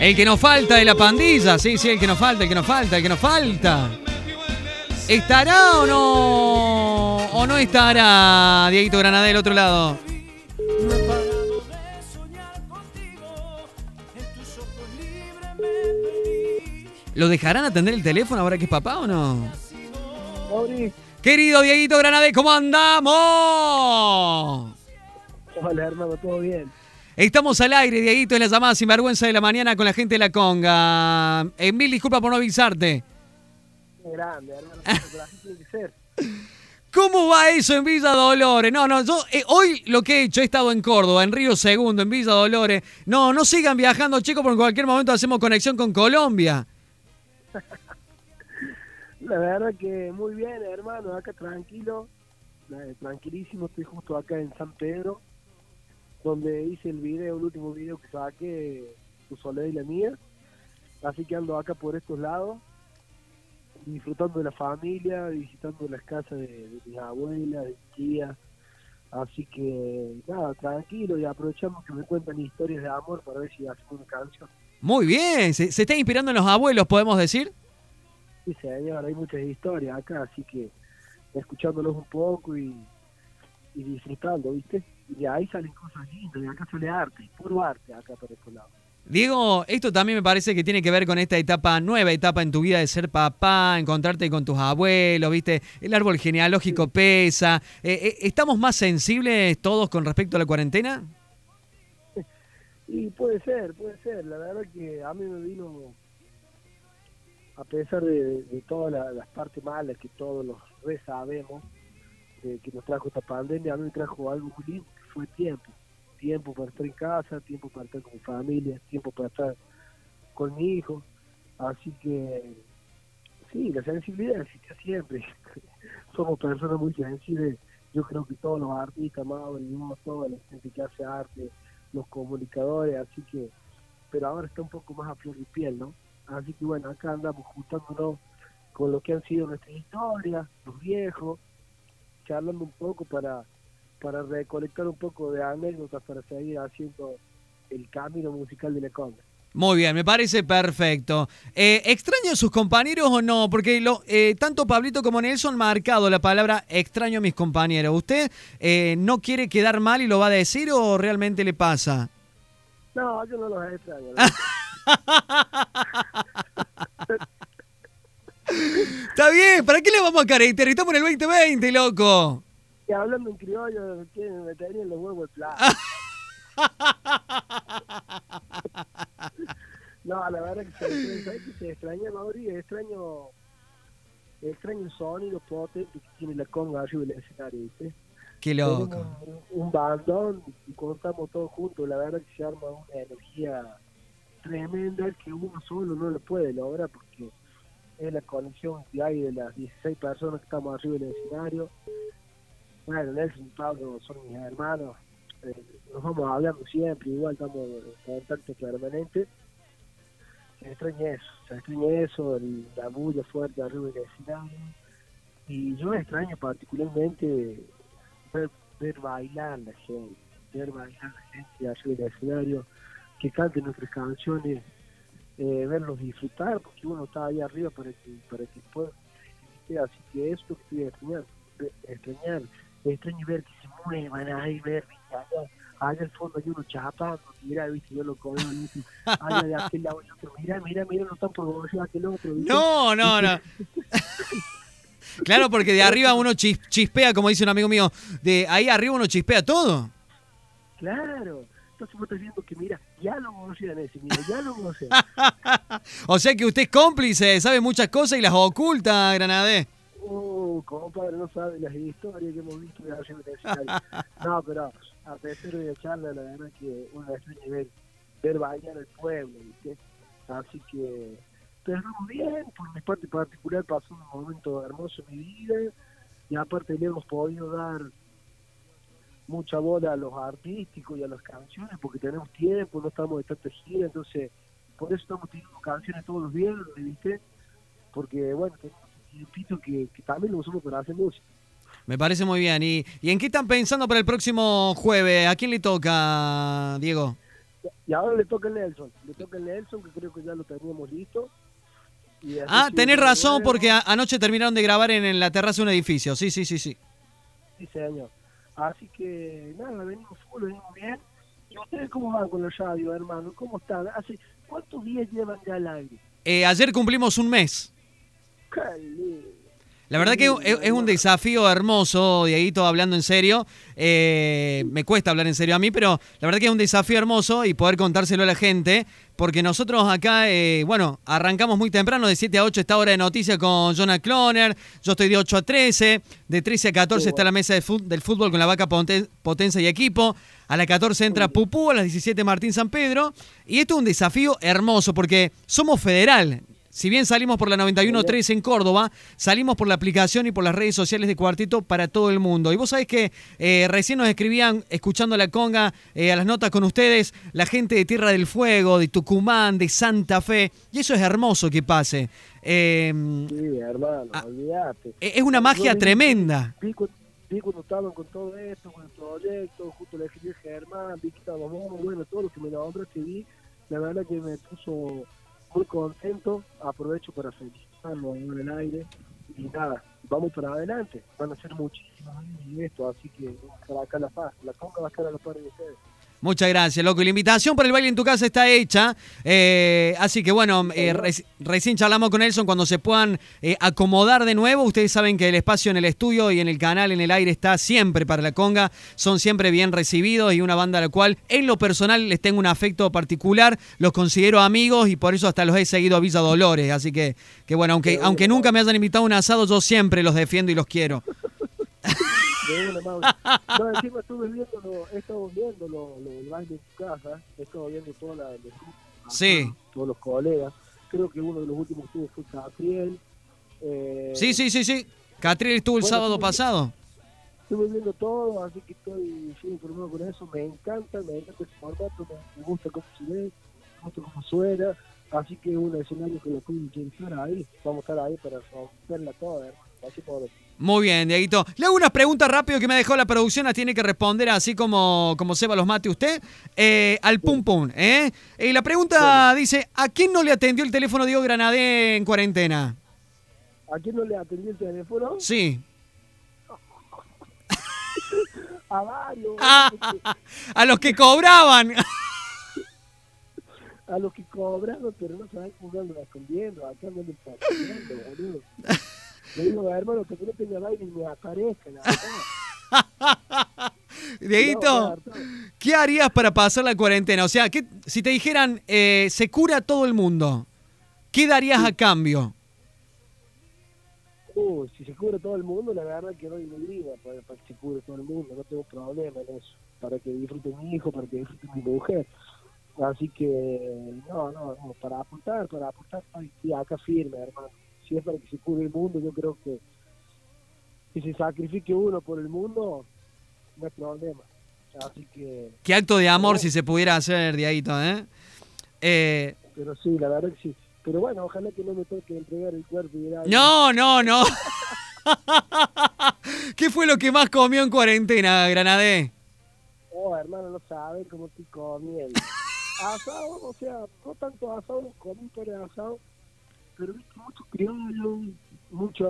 El que nos falta de la pandilla, sí, sí, el que nos falta, el que nos falta, el que nos falta. ¿Estará o no? ¿O no estará Dieguito Granada del otro lado? ¿Lo dejarán atender el teléfono ahora que es papá o no? Querido Dieguito Granade, ¿cómo andamos? Hola, hermano, ¿todo bien? Estamos al aire, Dieguito, es la llamada sin vergüenza de la mañana con la gente de la conga. En mil disculpas por no avisarte. grande, hermano, tiene que ser. ¿Cómo va eso en Villa Dolores? No, no, yo eh, hoy lo que he hecho, he estado en Córdoba, en Río Segundo, en Villa Dolores. No, no sigan viajando, chicos, porque en cualquier momento hacemos conexión con Colombia. La verdad que muy bien, hermano, acá tranquilo, tranquilísimo, estoy justo acá en San Pedro, donde hice el video, el último video que saqué, tu soledad y la mía, así que ando acá por estos lados, disfrutando de la familia, visitando las casas de, de mis abuelas, de mis tías, así que nada, tranquilo y aprovechamos que me cuentan historias de amor para ver si hacemos una canción. Muy bien, se, se está inspirando en los abuelos, podemos decir. Sí, señor, hay muchas historias acá, así que escuchándolos un poco y, disfrutando, ¿viste? Y de ahí salen cosas lindas, de acá sale arte, puro arte acá por este lado. Diego, esto también me parece que tiene que ver con esta etapa, nueva etapa en tu vida de ser papá, encontrarte con tus abuelos, ¿viste? El árbol genealógico pesa. Eh, eh, ¿Estamos más sensibles todos con respecto a la cuarentena? Y puede ser, puede ser. La verdad que a mí me vino a pesar de, todas las partes malas que todos los re sabemos que nos trajo esta pandemia, a mí me trajo algo muy lindo, tiempo. Tiempo para estar en casa, tiempo para estar con mi familia, tiempo para estar con mi hijo. Así que, sí, la sensibilidad existe siempre. Somos personas muy sensibles. Yo creo que todos los artistas, más toda la gente que hace arte, los comunicadores, así que, pero ahora está un poco más a flor de piel, ¿no? Así que bueno, acá andamos juntándonos con lo que han sido nuestras historias, los viejos, charlando un poco para, para recolectar un poco de anécdotas para seguir haciendo el camino musical de la conga. Muy bien, me parece perfecto. Eh, ¿Extraño a sus compañeros o no? Porque lo, eh, tanto Pablito como Nelson han marcado la palabra extraño a mis compañeros. ¿Usted eh, no quiere quedar mal y lo va a decir o realmente le pasa? No, yo no los extraño. Está bien, ¿para qué le vamos a caracterizar? Estamos en el 2020, loco. Y hablando en criollo, me meterían los huevos de plata. no, la verdad que se, que se extraña, Mauri? Extraño, extraño el sonido potente que tiene la conga arriba del escenario, ¿viste? Qué loco. Un, un, bandón y cuando estamos todos juntos, la verdad que se arma una energía tremenda que uno solo no lo puede lograr porque es la conexión que hay de las 16 personas que estamos arriba del escenario. Bueno, Nelson Pablo son mis hermanos, eh, nos vamos hablando siempre, igual estamos en contacto permanente. Se extraña eso, se extraña eso, la bulla fuerte arriba del escenario. Y yo extraño particularmente ver, bailar la gente, ver bailar la gente arriba del escenario que canten nuestras canciones, eh, verlos disfrutar, porque uno está ahí arriba para que, para que pueda. Así que eso que estoy extrañar, extrañar, extraño ver que se muevan ahí, ver, allá, allá al fondo hay uno chapando, mira, viste, yo lo comí, allá de aquel lado y otro, mira, mira, mira, no están por aquel otro. No, no, no. claro, porque de arriba uno chispea, como dice un amigo mío, de ahí arriba uno chispea todo. Claro. Entonces vos estás viendo que, mira, ya lo conocían ese, mira, ya lo conocían. o sea que usted es cómplice, sabe muchas cosas y las oculta, Granadé. Uh, compadre, no sabe las historias que hemos visto de la No, pero a pesar de charla, la verdad que una extraña ver, ver bañar al pueblo, ¿viste? Así que, pero bien, por mi parte particular pasó un momento hermoso en mi vida y aparte le hemos podido dar mucha bola a los artísticos y a las canciones porque tenemos tiempo, no estamos de tanta gira, entonces por eso estamos teniendo canciones todos los días, ¿viste? Porque bueno, tenemos un tiempito que, también lo usamos para hacer música. Me parece muy bien. ¿Y, ¿Y en qué están pensando para el próximo jueves? ¿A quién le toca, Diego? Y ahora le toca el Nelson, le toca el Nelson, que creo que ya lo teníamos listo. Y ah, tenés razón, porque anoche terminaron de grabar en, en, la terraza de un edificio. Sí, sí, sí, sí. Sí, señor. Así que, nada, venimos full, venimos bien. ¿Y ustedes cómo van con la radio, hermano? ¿Cómo están? ¿Hace cuántos días llevan ya al aire? Eh, ayer cumplimos un mes. La verdad que es, un desafío hermoso, Dieguito, hablando en serio. Eh, me cuesta hablar en serio a mí, pero la verdad que es un desafío hermoso y poder contárselo a la gente, porque nosotros acá, eh, bueno, arrancamos muy temprano, de 7 a 8 está hora de noticias con Jonah Cloner, yo estoy de 8 a 13, de 13 a 14 está la mesa de del fútbol con la vaca potencia y equipo, a las 14 entra Pupú, a las 17 Martín San Pedro, y esto es un desafío hermoso, porque somos federal, si bien salimos por la 91.3 en Córdoba, salimos por la aplicación y por las redes sociales de Cuarteto para todo el mundo. Y vos sabés que eh, recién nos escribían, escuchando la conga, eh, a las notas con ustedes, la gente de Tierra del Fuego, de Tucumán, de Santa Fe. Y eso es hermoso que pase. Em, sí, hermano, ah, olvídate. E-, es una magia tremenda. Vi, cuando estaban con todo esto, con el proyecto, justo le escribí Germán, vi que estábamos, bueno, todo lo que me nombraste vi, la verdad que me puso muy contento, aprovecho para felicitarlo en el aire y nada, vamos para adelante, van a ser muchísimos años esto, así que la paz, la conga va a estar a la par de ustedes. Muchas gracias, loco. Y la invitación para el baile en tu casa está hecha. Eh, así que bueno, eh, recién charlamos con Nelson cuando se puedan eh, acomodar de nuevo. Ustedes saben que el espacio en el estudio y en el canal, en el aire, está siempre para la conga. Son siempre bien recibidos y una banda a la cual en lo personal les tengo un afecto particular. Los considero amigos y por eso hasta los he seguido a Villa Dolores. Así que, que bueno, aunque, aunque nunca me hayan invitado a un asado, yo siempre los defiendo y los quiero. No, encima estuve viendo, he estado viendo lo, el baile en tu casa, he estado viendo toda la, sí. todos los colegas. Creo que uno de los últimos estuvo fue Catriel. Eh, sí, sí, sí, sí. Catriel estuvo el sábado pasado. Estuve viendo todo, así que estoy informado con eso. Me encanta, me encanta ese formato, me, gusta cómo se ve, me gusta cómo suena. Así que es un escenario que lo puedo utilizar ahí. Vamos a estar ahí para romperla toda, Así por muy bien, Dieguito. Le hago unas preguntas rápido que me dejó la producción, las tiene que responder así como, como Seba los mate usted, eh, al pum pum. ¿eh? Y la pregunta dice, ¿a quién no le atendió el teléfono Diego Granadé en cuarentena? ¿A quién no le atendió el teléfono? Sí. a varios. a los que cobraban. a los que cobraban, pero no saben lo escondiendo. Acá no le boludo. Le digo, hermano, que no tenga baile y me aparezca. Dieguito, ¿qué harías para pasar la cuarentena? O sea, ¿qué, si te dijeran, eh, se cura todo el mundo, ¿qué darías a cambio? Uh, si se cura todo el mundo, la verdad que doy mi vida para, para, que se cure todo el mundo, no tengo problema en eso, para que disfrute mi hijo, para que disfrute mi mujer. Así que, no, no, no para apuntar, para apuntar, estoy acá firme, hermano si es para que se cure el mundo, yo creo que si se sacrifique uno por el mundo, no hay problema. Así que... Qué acto de amor si se pudiera hacer, Diaguito, ¿eh? ¿eh? Pero sí, la verdad que sí. Pero bueno, ojalá que no me toque entregar el cuerpo y No, no, no. ¿Qué fue lo que más comió en cuarentena, Granadé? Oh, hermano, no sabes cómo estoy comiendo. asado, o sea, no tanto asado, comí por asado, pero viste mucho criollo, mucha,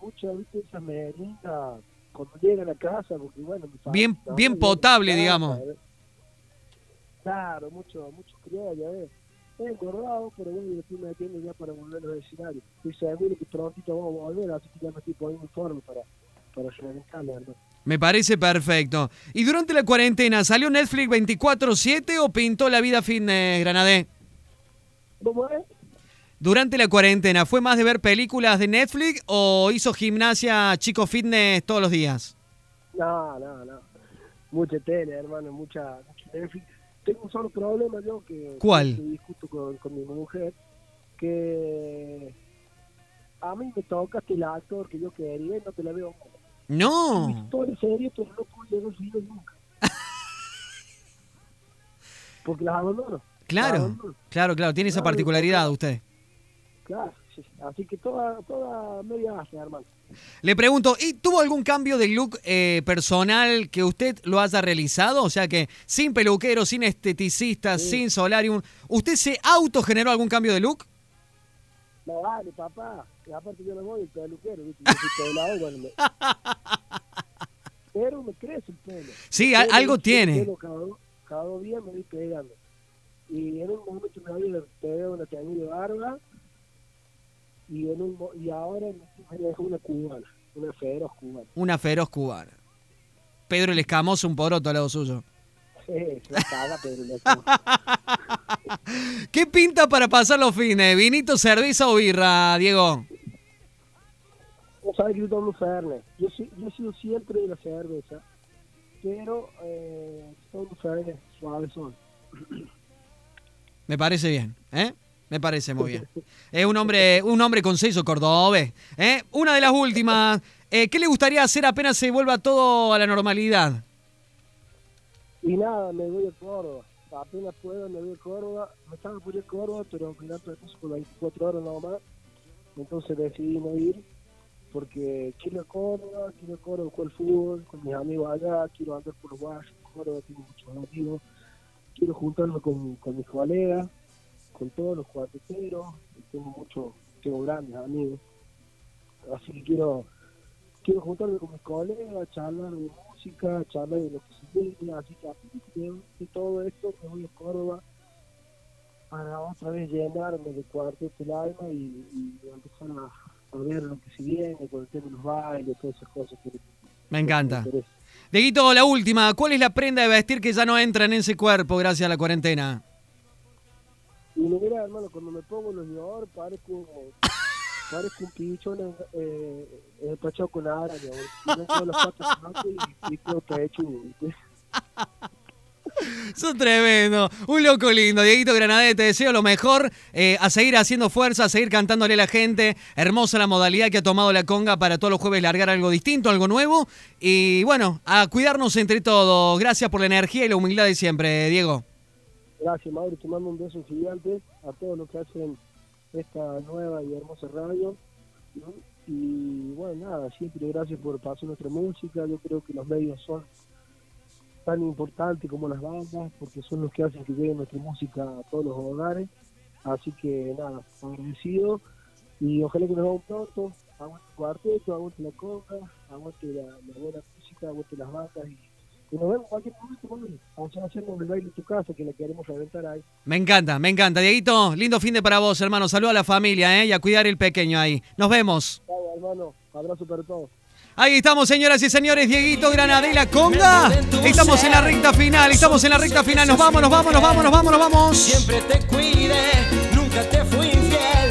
mucha, viste, esa merienda cuando llegan a casa, porque bueno, bien, bien potable, digamos. Claro, mucho, mucho criollo, eh. He engordado, pero bueno, yo estoy metiendo ya para volver a los escenarios. Estoy seguro que prontito vamos a volver, así que ya me estoy poniendo informe para, para reventarlo, ¿no? Me parece perfecto. ¿Y durante la cuarentena salió Netflix 24-7 o pintó la vida fitness, Granadé? ¿Cómo es? Durante la cuarentena, ¿fue más de ver películas de Netflix o hizo gimnasia chico fitness todos los días? No, no, no. Mucha tele, hermano, mucha, Netflix. Tengo un solo problema yo que, ¿Cuál? que discuto con, con, mi mujer, que a mí me toca el actor que yo quería y no te la veo. No. Todo serio, pero no puedo ver nunca. Porque las abandono. Claro, claro, claro, tiene esa particularidad usted. Claro, sí. Así que toda, toda media hace, hermano. Le pregunto, ¿y tuvo algún cambio de look eh, personal que usted lo haya realizado? O sea que sin peluquero, sin esteticista, sin solarium, ¿usted se autogeneró algún cambio de look? No vale, papá. Y aparte yo no voy el peluquero, ¿viste? Yo pelado, bueno, me... Pero me crece el pelo. Sí, El pelo, algo el tiene. pelo cada, do- cada dos días me voy pegando. Y en un momento me había pegado una teñida de barba y en un y ahora dejó una cubana, una feroz cubana. Una feroz cubana. Pedro el Escamoso, un poroto al lado suyo. Sí, caga, ¿Qué pinta para pasar los fines? ¿Vinito, cerveza o birra, Diego? No sabes que yo tomo Fernet. Yo, yo he sido siempre de la cerveza, pero eh, tomo Fernet suave son. Me parece bien, ¿eh? Me parece muy bien. Es un hombre, un hombre con seso cordobés. ¿eh? Una de las últimas. eh, ¿Qué le gustaría hacer apenas se vuelva todo a la normalidad? Y nada, me voy a Córdoba. Apenas puedo, me voy a Córdoba. Me estaba por ir a Córdoba, pero me da permiso por 24 horas nada más. Entonces decidí no ir porque quiero Córdoba, quiero Córdoba jugar fútbol con mis amigos allá, quiero andar por en Córdoba, tengo muchos amigos. Quiero juntarme con, con mis colegas, con todos los cuarteteros. Tengo muchos, tengo grandes amigos. Así que quiero quiero juntarme con mis colegas, charlar de música, charlar de lo que se viene, así que de, de todo esto me voy a Córdoba para otra vez llenarme de cuarteto el alma y, y empezar a, a ver lo que se viene con el tema de los bailes, todas esas cosas que Me encanta. me. Dieguito, la última. ¿Cuál es la prenda de vestir que ya no entra en ese cuerpo gracias a la cuarentena? Y mira, hermano, cuando me pongo los oro parezco, parezco un pichón eh, empachado con araña, pongo las patas abajo y, y quedo pechudo, ¿viste? Son tremendo. Un loco lindo. Dieguito Granadete, te deseo lo mejor. eh, a seguir haciendo fuerza, a seguir cantándole a la gente. Hermosa la modalidad que ha tomado la conga para todos los jueves largar algo distinto, algo nuevo. Y bueno, a cuidarnos entre todos. Gracias por la energía y la humildad de siempre, Diego. Gracias, Mauro. Te mando un beso gigante a todos los que hacen esta nueva y hermosa radio. Y bueno, nada, siempre gracias por pasar nuestra música. Yo creo que los medios son tan importantes como las bandas, porque son los que hacen que llegue nuestra música a todos los hogares. Así que nada, agradecido. Y ojalá que nos vamos pronto. Aguante el cuarteto, aguante la conga, aguante la, la buena música, aguante las bandas. Y, y nos vemos cualquier momento, bueno, allá hacemos el baile en tu casa, que la queremos reventar ahí. Me encanta, me encanta. Dieguito, lindo fin de para vos, hermano. Saludos a la familia, ¿eh? Y a cuidar el pequeño ahí. Nos vemos. Chau, hermano. Abrazo para todos. Ahí estamos, señoras y señores. Dieguito Granada y la Conga. Estamos en la recta final, estamos en la recta final. Nos vamos, nos vamos, nos vamos, nos vamos, nos vamos. Siempre te cuide, nunca te fui infiel.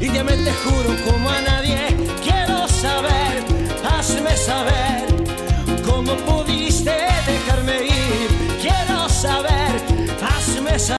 Y te juro como a nadie. Quiero saber, hazme saber.